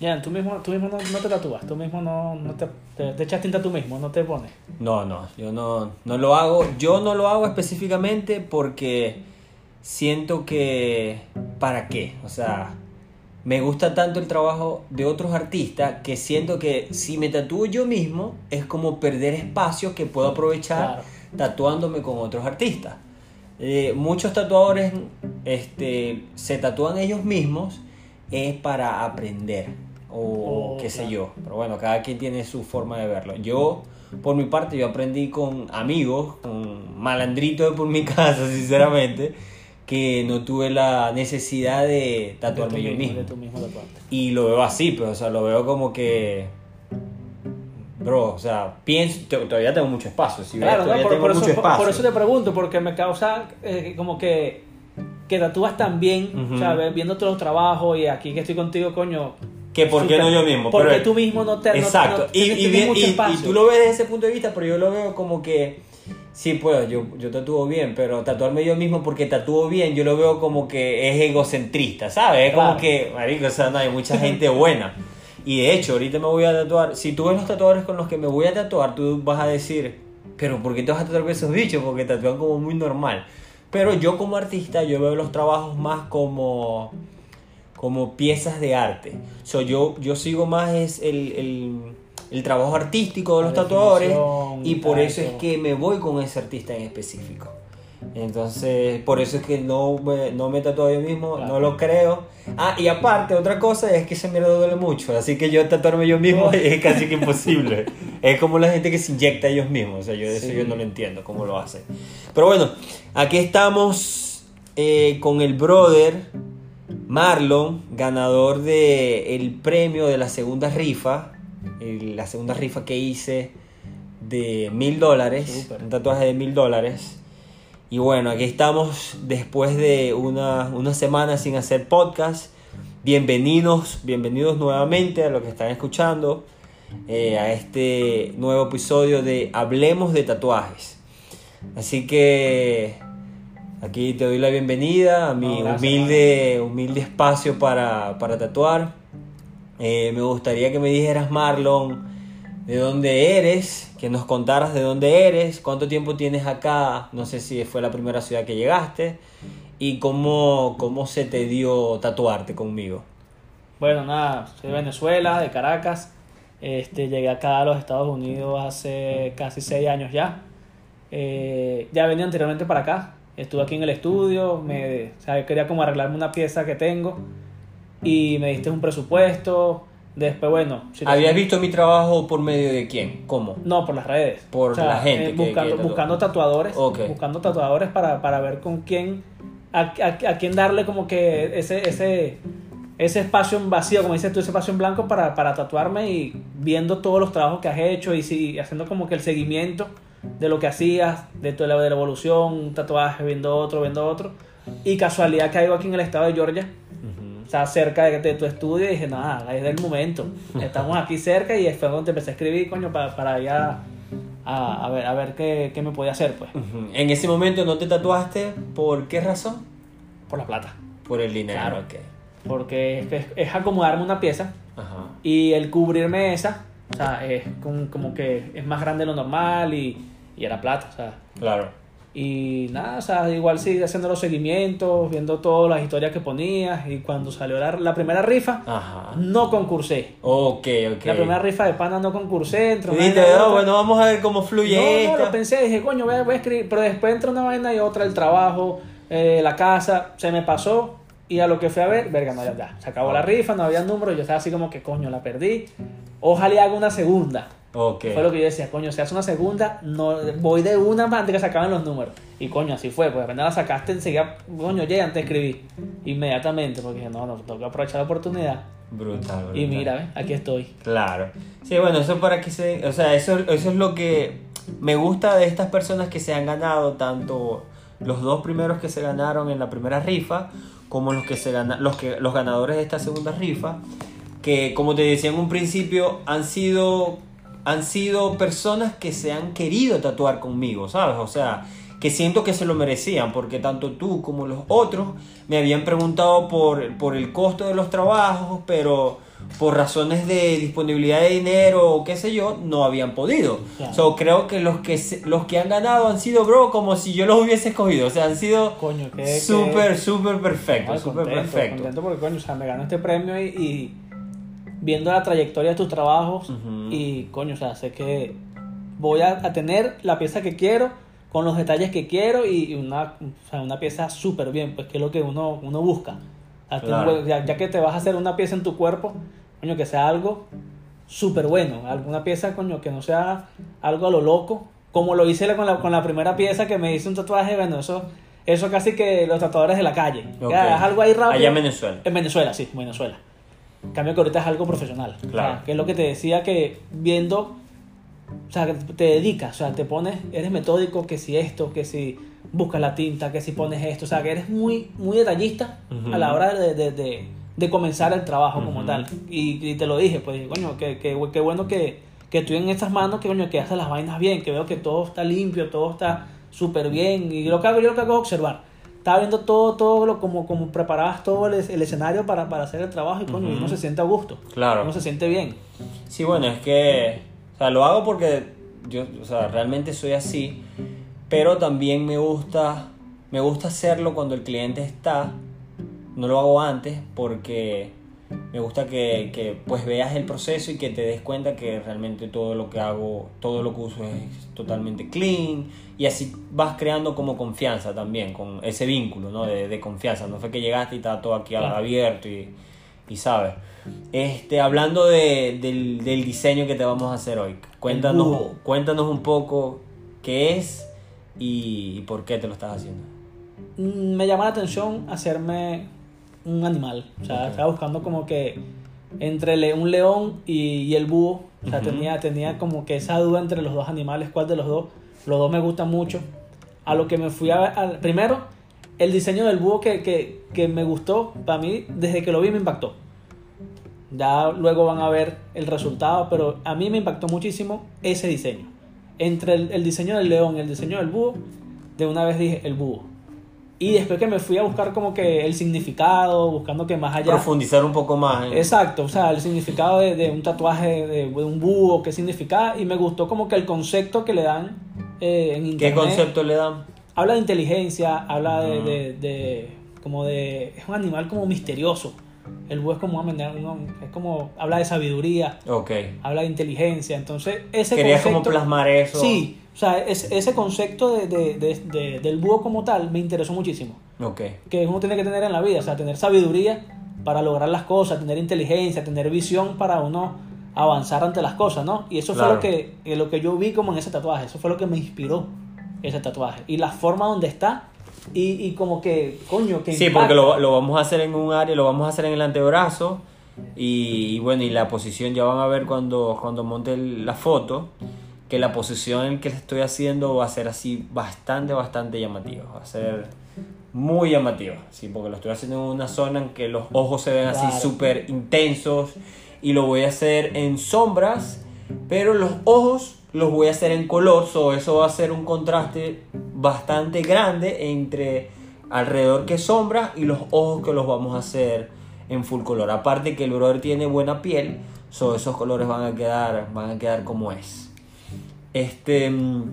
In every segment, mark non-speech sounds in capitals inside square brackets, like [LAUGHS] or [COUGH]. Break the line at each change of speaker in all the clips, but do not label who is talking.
Ya, tú mismo, tú mismo no, no te tatúas, tú mismo no, no te, te, te echas tinta tú mismo, no te pones.
No, no, yo no, no lo hago. Yo no lo hago específicamente porque siento que... ¿Para qué? O sea, me gusta tanto el trabajo de otros artistas que siento que si me tatúo yo mismo es como perder espacio que puedo aprovechar
Claro.
tatuándome con otros artistas. Eh, muchos tatuadores este, se tatúan ellos mismos es para aprender o qué sé yo. Pero bueno, cada quien tiene su forma de verlo. Yo, por mi parte, yo aprendí con amigos, con malandritos por mi [LAUGHS] casa, sinceramente, que no tuve la necesidad de tatuarme
de
yo mismo.
De.
Y lo veo así, pero o sea, lo veo como que... Bro, o sea, pienso, to- todavía tengo mucho espacio. Si ves,
Claro, no,
todavía
por,
tengo
por eso,
mucho
por-
espacio.
por eso te pregunto, porque me causa eh, como que, que tatúas tan bien, o sea, viendo todos los trabajos y aquí que estoy contigo, coño.
Que por qué no yo mismo.
Porque
pero-
tú mismo no te no-
Exacto.
no
y,
tienes-
y, y- y
espacio.
tú lo ves desde ese punto de vista, pero yo lo veo como que sí puedo, yo, yo tatúo bien, pero tatuarme yo mismo porque tatúo bien, yo lo veo como que es egocentrista, ¿sabes? Es como
Claro.
que, marico, o sea, no hay mucha gente buena. Y de hecho, ahorita me voy a tatuar. Si tú ves los tatuadores con los que me voy a tatuar, tú vas a decir, pero ¿por qué te vas a tatuar con esos bichos? Porque tatúan como muy normal. Pero yo como artista, yo veo los trabajos más como como piezas de arte. So, yo, yo sigo más es el, el, el trabajo artístico de los
La
tatuadores y por eso es que me voy con ese artista en específico. Entonces, por eso es que no me, no me tatúo yo mismo,
Claro.
no lo creo. Ah, y aparte, otra cosa es que esa mierda duele mucho, así que yo tatuarme yo mismo es casi que imposible. [LAUGHS] es como la gente que se inyecta a ellos mismos, o sea, yo de eso yo no lo entiendo, cómo lo hacen. Pero bueno, aquí estamos eh, con el brother Marlon, ganador de el premio de la segunda rifa, el- la segunda rifa que hice de mil dólares, un tatuaje de mil dólares. Y bueno, aquí estamos después de una, una semana sin hacer podcast. Bienvenidos, bienvenidos nuevamente a lo que están escuchando, eh, a este nuevo episodio de Hablemos de Tatuajes. Así que aquí te doy la bienvenida a mi
No,
humilde, humilde espacio para, para tatuar. Eh, me gustaría que me dijeras, Marlon, de dónde eres, que nos contaras de dónde eres, cuánto tiempo tienes acá, no sé si fue la primera ciudad que llegaste, y cómo, cómo se te dio tatuarte conmigo.
Bueno, nada, soy de Venezuela, de Caracas. Este, llegué acá a los Estados Unidos hace casi seis años ya. Eh, ya venía anteriormente para acá. Estuve aquí en el estudio, me, o sea, quería como arreglarme una pieza que tengo y me diste un presupuesto. Después, bueno, si
¿Habías visto mi trabajo por medio de quién? ¿Cómo?
No, por las redes.
Por la gente que-
buscando,
que
buscando tatuadores. Buscando tatuadores para, para ver con quién. A, a- a quién darle como que ese, ese, ese espacio en vacío, como dices tú, ese espacio en blanco para, para tatuarme y viendo todos los trabajos que has hecho y si, haciendo como que el seguimiento de lo que hacías, de, tu, de la evolución, un tatuaje, viendo otro, viendo otro. Y casualidad que caigo aquí en el estado de Georgia
Ujú.
o sea, cerca de, de tu estudio y dije, nada, es del momento. Estamos aquí cerca y fue te empecé a escribir, coño, para, para ya a, a ver, a ver qué, qué me podía hacer, pues,
Ujú. En ese momento no te tatuaste, ¿por qué razón?
por la plata.
Por el dinero,
Claro.
ok.
Porque es, es- es acomodarme una pieza
Ajá.
y el cubrirme esa, o sea, es como, como que es más grande de lo normal y, y era plata, o sea.
Claro.
Y nada, o sea, igual sigue haciendo los seguimientos, viendo todas las historias que ponías y cuando salió la, la primera rifa,
Ajá.
no concursé.
Ok, ok.
La primera rifa de pana no concursé, entró
Y
una
"Ah,
otra.
bueno, vamos a ver cómo fluye
No, no,
esta".
lo pensé, dije, coño, voy a, voy a escribir, pero después entró una vaina y otra, el trabajo, eh, la casa, se me pasó y a lo que fui a ver, verga, no, ya, ya, se acabó la rifa, no había número, yo estaba así como que, coño, la perdí, ojalá haga una segunda.
Ok.
Fue lo que yo decía, coño, si hace una segunda, no voy de una más antes que se acaben los números. Y coño, así fue, pues apenas la sacaste enseguida, coño, ya antes escribí, inmediatamente, porque dije, no, no, tengo que aprovechar la oportunidad.
Brutal, brutal.
Y mira, ¿ves? aquí estoy.
Claro. Sí, bueno, eso para que se... O sea, eso, eso es lo que me gusta de estas personas que se han ganado, tanto los dos primeros que se ganaron en la primera rifa, como los que se gana, los que los ganadores de esta segunda rifa, que como te decía en un principio, han sido han sido personas que se han querido tatuar conmigo, ¿sabes? O sea, que siento que se lo merecían, porque tanto tú como los otros me habían preguntado por, por el costo de los trabajos, pero por razones de disponibilidad de dinero o qué sé yo, no habían podido.
Claro.
So, creo que los que los que han ganado han sido, bro, como si yo los hubiese escogido. O sea, han sido súper, súper perfectos, súper
contento,
perfectos.
contento porque, coño, o sea, me ganó este premio y, y viendo la trayectoria de tus trabajos y, coño, o sea, sé que voy a, a tener la pieza que quiero con los detalles que quiero y una, o sea, una pieza súper bien, pues que es lo que uno, uno busca.
Claro.
ya, ya que te vas a hacer una pieza en tu cuerpo, coño, que sea algo súper bueno, alguna pieza, coño, que no sea algo a lo loco, como lo hice con la, con la primera pieza que me hice un tatuaje, bueno, eso, eso casi que los tatuadores de la calle.
Ok.
Ya, es algo ahí rápido.
Allá en Venezuela.
En Venezuela, sí, Venezuela. En cambio que ahorita es algo profesional. O sea,
Claro.
que es lo que te decía que viendo, o sea, te dedicas, o sea, te pones, eres metódico, que si esto, que si buscas la tinta, que si pones esto, o sea, que eres muy, muy detallista
Ujú.
a la hora de, de, de- de comenzar el trabajo como
Ujú.
tal. Y, y te lo dije, pues, coño, que, que, que bueno que, que estoy en estas manos, que coño, que haces las vainas bien, que veo que todo está limpio, todo está súper bien. Y lo que hago, yo lo que hago es observar. Estaba viendo todo, todo lo, como, como preparabas todo el, el escenario para, para hacer el trabajo y coño, y
Ujú.
uno se siente a gusto.
Claro.
Uno se siente bien.
Sí, bueno, es que, sea, lo hago porque yo, o sea, realmente soy así, pero también me gusta, me gusta hacerlo cuando el cliente está, no lo hago antes porque me gusta que, que, pues veas el proceso y que te des cuenta que realmente todo lo que hago, todo lo que uso es totalmente clean y así vas creando como confianza también, con ese vínculo, ¿no? De, de confianza, no fue que llegaste y estaba todo aquí abierto y, y sabes. Este, hablando de- del, del diseño que te vamos a hacer hoy, cuéntanos, cuéntanos un poco qué es y, y por qué te lo estás haciendo.
Mm, me llama la atención hacerme un animal. O sea, estaba buscando como que entre un león y, y el búho. O sea, tenía, tenía como que esa duda entre los dos animales, cuál de los dos. Los dos me gustan mucho. A lo que me fui a al- primero, el diseño del búho que, que, que me gustó, para mí, desde que lo vi me impactó. Ya luego van a ver el resultado, pero a mí me impactó muchísimo ese diseño. Entre el, el diseño del león y el diseño del búho, de una vez dije el búho. Y después que me fui a buscar como que el significado, buscando que más allá...
Profundizar un poco más.
Exacto, o sea, el significado de, de un tatuaje de, de un búho, qué significa, y me gustó como que el concepto que le dan eh, en
¿Qué
internet.
concepto le dan?
Habla de inteligencia, habla de- como de, es un animal como misterioso. El búho es como, es como, habla de sabiduría,
Ok.
habla de inteligencia, entonces ese
Querías como
concepto...
plasmar eso.
Sí, o sea, es- ese concepto de, de- de- de- del búho como tal me interesó muchísimo
Ok.
que uno tiene que tener en la vida, o sea, tener sabiduría para lograr las cosas, tener inteligencia, tener visión para uno avanzar ante las cosas, ¿no? Y eso
Claro.
fue lo que, eh, lo que yo vi como en ese tatuaje, eso fue lo que me inspiró ese tatuaje. Y la forma donde está y, y como que, coño, que
Sí,
impacta.
porque lo, lo vamos a hacer en un área, lo vamos a hacer en el antebrazo. Y, y bueno, y la posición ya van a ver cuando, cuando monte la foto. Que la posición en que estoy haciendo va a ser así bastante, bastante llamativa. Va a ser muy llamativa. Sí, porque lo estoy haciendo en una zona en que los ojos se ven así
Claro.
súper intensos. Y lo voy a hacer en sombras. Pero los ojos los voy a hacer en color. So eso va a ser un contraste bastante grande entre alrededor que sombra y los ojos que los vamos a hacer en full color. Aparte que el brother tiene buena piel, so esos colores van a quedar, van a quedar como es. Este, mm,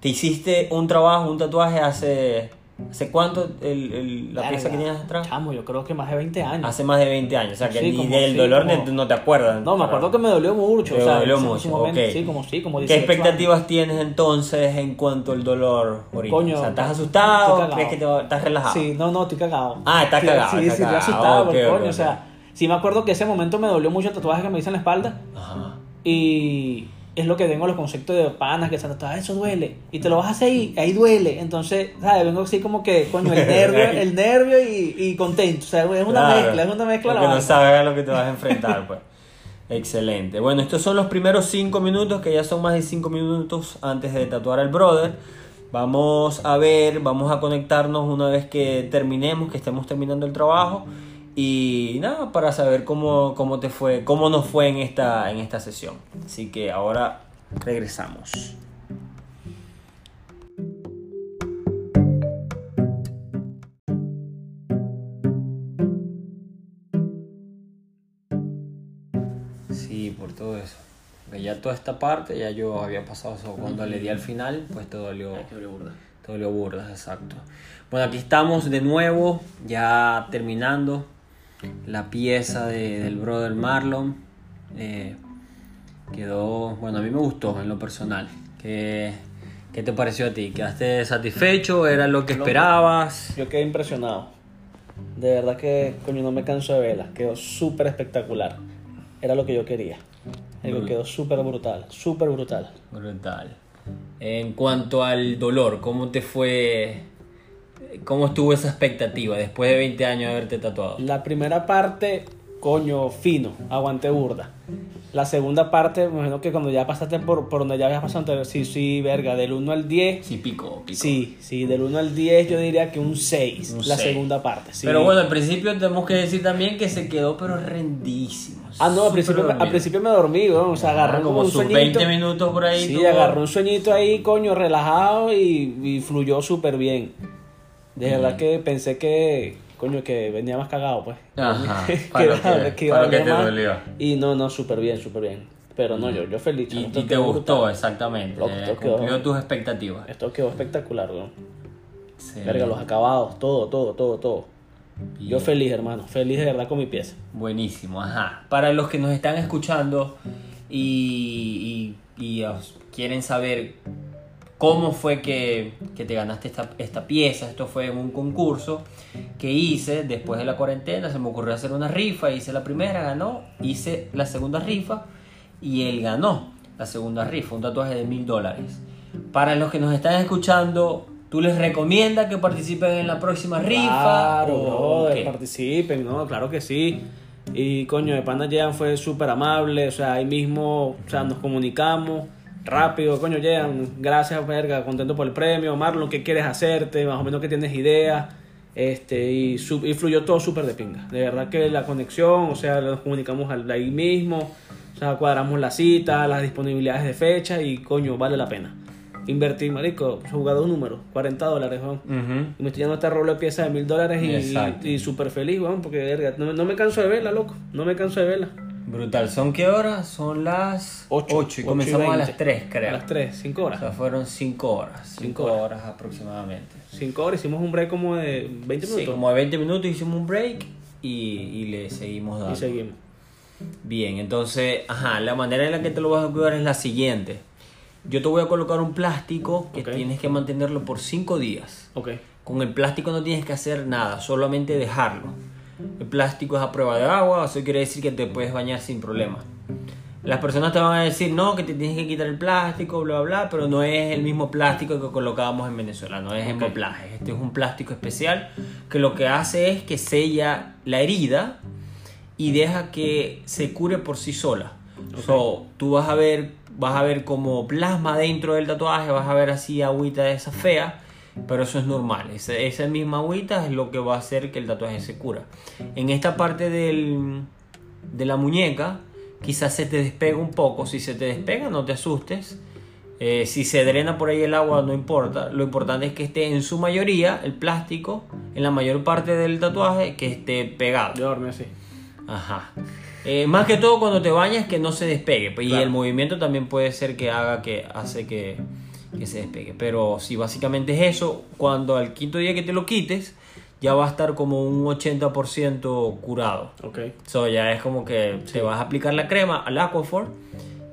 te hiciste un trabajo, un tatuaje hace, ¿hace cuánto el, el- la pieza que tienes atrás?
Chamo, yo creo que más de 20 años.
Hace más de 20 años, o sea que
Sí,
ni del
sí,
dolor
como-
no te acuerdas.
no, me acuerdo que me dolió mucho.
Te
o sea,
dolió mucho,
momento,
ok.
Sí, como sí, como
¿Qué
18 años.
expectativas tienes entonces en cuanto al dolor ahorita?
Coño,
o sea, ¿estás asustado? ¿Crees que te estás relajado?
Sí, no, no, estoy cagado.
Ah, está
Sí,
cagado,
Sí,
está
sí, estoy asustado,
Ok,
porque,
ok,
coño,
ok.
o sea, sí me acuerdo que ese momento me dolió mucho el tatuaje que me hice en la espalda
Ajá.
y es lo que tengo los conceptos de panas que se han tatuado, eso duele y te lo vas a hacer ahí, ahí duele, entonces, ¿sabes? Vengo así como que, coño, el nervio, [LAUGHS] el nervio y, y contento, o sea, es una
Claro,
mezcla, es una mezcla. la
Porque no
vaina.
sabes a lo que te vas a enfrentar, pues. Excelente. Bueno, estos son los primeros cinco minutos, que ya son más de cinco minutos antes de tatuar al brother. Vamos a ver, vamos a conectarnos una vez que terminemos, que estemos terminando el trabajo. Y nada, para saber cómo, cómo te fue, cómo nos fue en esta, en esta sesión. Así que ahora regresamos. por todo eso. Porque ya toda esta parte, ya yo había pasado eso. Cuando le di al final, pues todo dolió. Todo lo burdas, exacto. Bueno, aquí estamos de nuevo, ya terminando la pieza de- del brother Marlon. Eh, quedó, bueno, a mí me gustó en lo personal. ¿Qué, qué te pareció a ti? ¿Quedaste satisfecho? ¿Era lo que esperabas?
Yo quedé impresionado. De verdad que, coño, no me canso de verla. Quedó súper espectacular. Era lo que yo quería.
Mm.
quedó súper brutal, súper brutal.
Brutal. En cuanto al dolor, ¿cómo te fue? ¿Cómo estuvo esa expectativa después de 20 años de haberte tatuado?
La primera parte, coño, fino, aguante burda. La segunda parte, me imagino que cuando ya pasaste por, por donde ya habías pasado anterior, sí, sí, verga, del 1 al 10.
Sí, pico, pico.
Sí, sí, del 1 al 10 yo diría que un 6,
Un
la
seis.
segunda parte. sí.
Pero bueno, al principio tenemos que decir también que se quedó pero rendísimo.
Ah, no, al principio, al principio me dormí, weón, o sea, agarró
Ah,
como,
como
un sueñito.
20 minutos por ahí.
Sí,
tuvo-
agarró un sueñito ahí, coño, relajado y, y fluyó súper bien. De verdad que pensé que, coño, que venía más cagado, pues.
Ajá, [LAUGHS]
que,
para que- para que te
más.
dolió.
Y no, no, súper bien, súper bien. Pero no, yo, yo feliz.
Y, y te gustó,
brutal.
exactamente.
Loco,
eh,
quedó-
cumplió tus expectativas.
Esto quedó espectacular, weón.
Excelente.
Verga, los acabados, todo, todo, todo, todo. Yo feliz, hermano. Feliz de verdad con mi pieza.
Buenísimo, ajá. Para los que nos están escuchando y, y- y, quieren saber cómo fue que, que te ganaste esta, esta pieza, esto fue en un concurso que hice después de la cuarentena, se me ocurrió hacer una rifa, hice la primera, ganó, hice la segunda rifa y él ganó la segunda rifa, un tatuaje de mil dólares. Para los que nos están escuchando, ¿tú les recomiendas que participen en la próxima rifa?
Claro,
o
brother,
qué?
participen, ¿no? Claro que sí. Y coño, de pana Jean fue súper amable, o sea, ahí mismo, o sea, nos comunicamos rápido, coño, Jean, gracias, verga, contento por el premio, Marlon, ¿qué quieres hacerte? Más o menos que tienes idea. Este, y, su- y fluyó todo súper de pinga. De verdad que la conexión, o sea, nos comunicamos ahí mismo, o sea, cuadramos la cita, las disponibilidades de fecha y coño, vale la pena. Invertir, marico, jugador número, 40 dólares, weón.
Ujú.
Y me estoy llevando esta rola de pieza de mil dólares y, y, súper feliz, weón, porque verga, no, no me canso de verla, loco. No me canso de verla.
Brutal. ¿Son qué horas? Son las
Ocho.
8 y
Ocho
comenzamos a
20.
las 3, creo.
A las 3, 5
O
horas.
sea, fueron 5 horas. 5
Cinco
horas.
horas.
aproximadamente.
5 horas, hicimos un break como de 20
Sí,
minutos.
como de 20 minutos hicimos un break y, y le seguimos dando.
Y seguimos.
Bien, entonces, ajá, la manera en la que te lo vas a cuidar es la siguiente. Yo te voy a colocar un plástico que
Ok.
tienes que mantenerlo por 5 días.
Ok.
Con el plástico no tienes que hacer nada, solamente dejarlo. El plástico es a prueba de agua, eso quiere decir que te puedes bañar sin problema. Las personas te van a decir, no, que te tienes que quitar el plástico, bla, bla, pero no es el mismo plástico que colocábamos en Venezuela, no es emboplaje. Este es un plástico especial que lo que hace es que sella la herida y deja que se cure por sí sola. So, tú vas a ver, vas a ver como plasma dentro del tatuaje, vas a ver así agüita de esa fea, pero eso es normal. Esa, esa misma agüita es lo que va a hacer que el tatuaje se cura. En esta parte del, de la muñeca, quizás se te despega un poco. Si se te despega, no te asustes. Eh, si se drena por ahí el agua, no importa. Lo importante es que esté en su mayoría el plástico, en la mayor parte del tatuaje, que esté pegado.
Yo dormí así.
Ajá. Eh, más que todo cuando te bañas que no se despegue. pues, Y
Claro.
el movimiento también puede ser que haga que hace que, que se despegue. Pero si básicamente es eso, cuando al quinto día que te lo quites, ya va a estar como un 80% curado.
Ok.
So, ya es como que te vas a aplicar la crema al Aquaphor,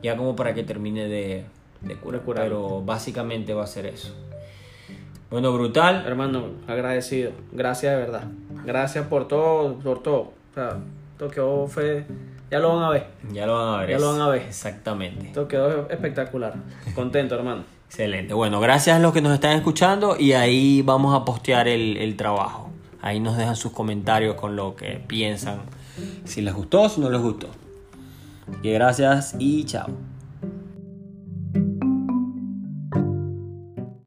ya como para que termine de, de curar.
Curar.
Pero básicamente va a ser eso. Bueno, brutal.
Hermano, agradecido. Gracias de verdad. Gracias por todo, por todo. O sea, esto quedó fue... Ya lo van a ver.
Ya lo van a ver.
Ya lo van a ver.
Exactamente.
Esto quedó espectacular. Contento, hermano.
Excelente. Bueno, gracias a los que nos están escuchando y ahí vamos a postear el, el trabajo. Ahí nos dejan sus comentarios con lo que piensan, si les gustó o si no les gustó. Que gracias y chao.